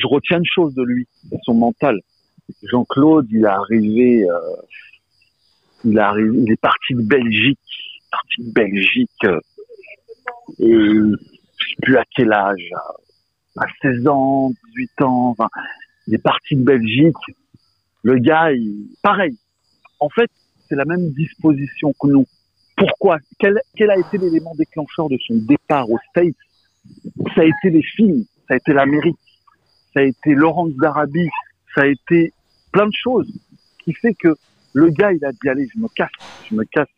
je retiens une chose de lui, son mental. Jean-Claude, il est arrivé, euh, il est arrivé, il est parti de Belgique, parti de Belgique, euh, et sais plus à quel âge, à 16 ans, 18 ans, il est parti de Belgique. Le gars, il, pareil. En fait, c'est la même disposition que nous. Pourquoi? Quel, quel a été l'élément déclencheur de son départ au States? Ça a été les films, ça a été l'Amérique, ça a été Laurence d'Arabie, ça a été plein de choses qui fait que le gars, il a dit allez, je me casse, je me casse.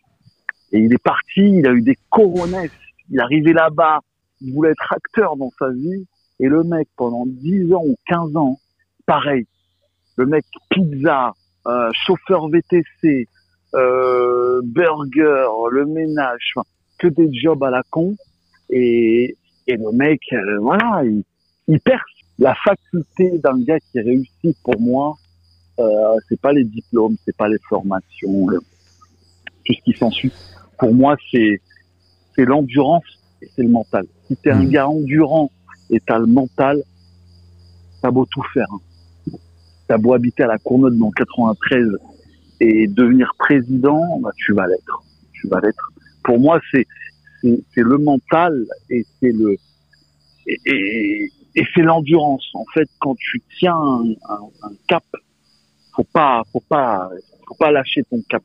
Et il est parti, il a eu des coronesses, il est arrivé là-bas, il voulait être acteur dans sa vie, et le mec, pendant 10 ans ou 15 ans, pareil, le mec pizza, euh, chauffeur VTC, euh, burger, le ménage, que des jobs à la con, et, le mec, euh, voilà, il, il perce. La faculté d'un gars qui réussit pour moi, euh, c'est pas les diplômes, c'est pas les formations, tout ce qui s'ensuit. Pour moi, c'est c'est l'endurance et c'est le mental. Si t'es un mmh. gars endurant et t'as le mental, t'as beau tout faire. Hein. T'as beau habiter à la Courneuve dans 93 et devenir président, bah, tu vas l'être. Tu vas l'être. Pour moi, c'est c'est le mental et c'est le et, et, et c'est l'endurance. En fait, quand tu tiens un, un, cap, faut pas, faut pas, faut pas lâcher ton cap.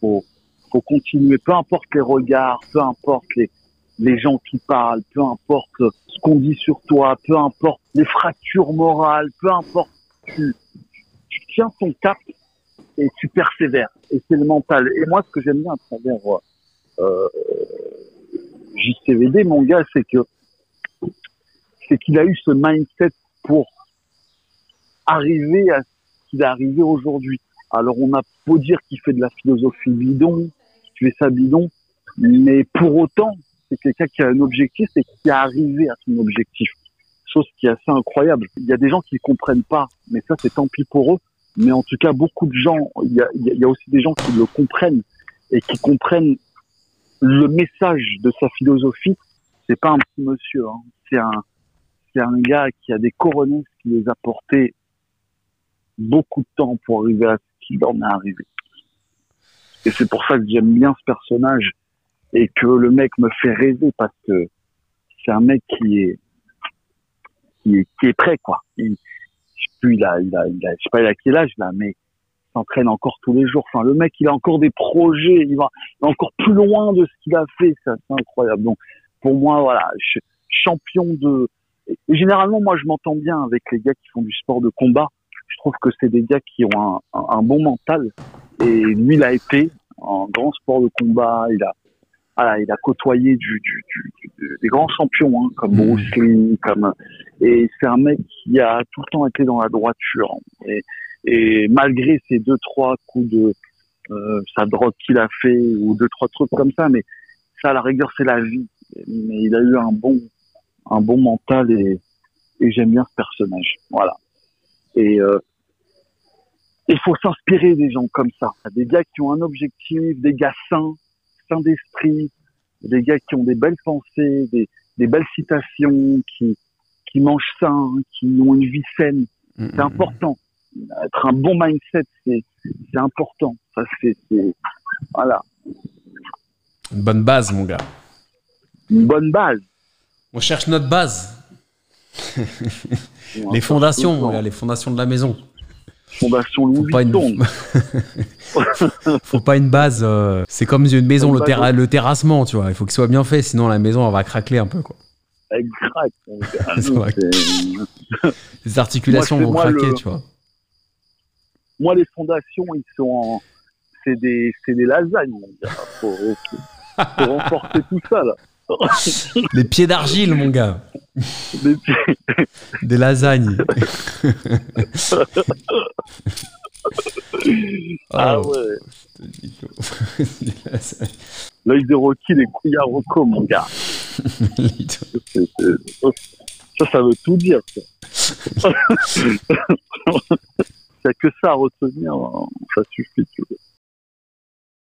Faut, faut continuer. Peu importe les regards, peu importe les, les gens qui parlent, peu importe ce qu'on dit sur toi, peu importe les fractures morales, peu importe, tu, tu tiens ton cap et tu persévères. Et c'est le mental. Et moi, ce que j'aime bien à travers euh, JCVD, mon gars, c'est que c'est qu'il a eu ce mindset pour arriver à ce qu'il est arrivé aujourd'hui. Alors on a beau dire qu'il fait de la philosophie bidon, qu'il fait ça bidon, mais pour autant, c'est quelqu'un qui a un objectif et qui est arrivé à son objectif. Chose qui est assez incroyable. Il y a des gens qui ne comprennent pas, mais ça c'est tant pis pour eux. Mais en tout cas, beaucoup de gens, il y a, il y a aussi des gens qui le comprennent et qui comprennent le message de sa philosophie. C'est pas un petit monsieur, hein. c'est un, c'est un gars qui a des coronesses qui les a portés beaucoup de temps pour arriver à ce qu'il en est arrivé. Et c'est pour ça que j'aime bien ce personnage et que le mec me fait rêver parce que c'est un mec qui est, qui est, prêt, quoi. Je sais a, a, a, sais pas il a quel âge là, mais s'entraîne encore tous les jours. Enfin, le mec, il a encore des projets, il va, encore plus loin de ce qu'il a fait. C'est incroyable. Donc, pour moi, voilà, je, champion de, généralement, moi, je m'entends bien avec les gars qui font du sport de combat. Je trouve que c'est des gars qui ont un, un, bon mental. Et lui, il a été en grand sport de combat. Il a, voilà, il a côtoyé du, du, du, des grands champions, hein, comme mmh. Bruce Lee, comme et c'est un mec qui a tout le temps été dans la droiture. Et, et malgré ces deux trois coups de euh, sa drogue qu'il a fait ou deux trois trucs comme ça, mais ça, à la rigueur, c'est la vie. Mais il a eu un bon un bon mental et, et j'aime bien ce personnage. Voilà. Et euh, il faut s'inspirer des gens comme ça, des gars qui ont un objectif, des gars sains, sains d'esprit, des gars qui ont des belles pensées, des, des belles citations, qui qui mangent sain, qui ont une vie saine. Mm, c'est mm, important. Être un bon mindset, c'est c'est important. Ça c'est voilà. Une bonne base, mon gars. Une bonne base. On cherche notre base. les fondations, les fondations de la maison. Fondation Louis Faut pas une, faut pas une base. Euh, c'est comme une maison, le, terra... le, terrassement, tu vois. Il faut qu'il soit bien fait, sinon la maison elle va craquer un peu, quoi. Exact. les articulations vont craquer, tu vois. Moi, les fondations, ils sont en... C'est des, des lasagnes, mon gars. Faut, faut renforcer tout ça, là. Les pieds d'argile, mon gars. Des lasagnes. ah oh. ouais. L'œil de Rocky, les couilles à Rocco, mon gars. ça, ça veut tout dire. Ça. Il n'y a que ça à retenir, ça suffit. Tu vois.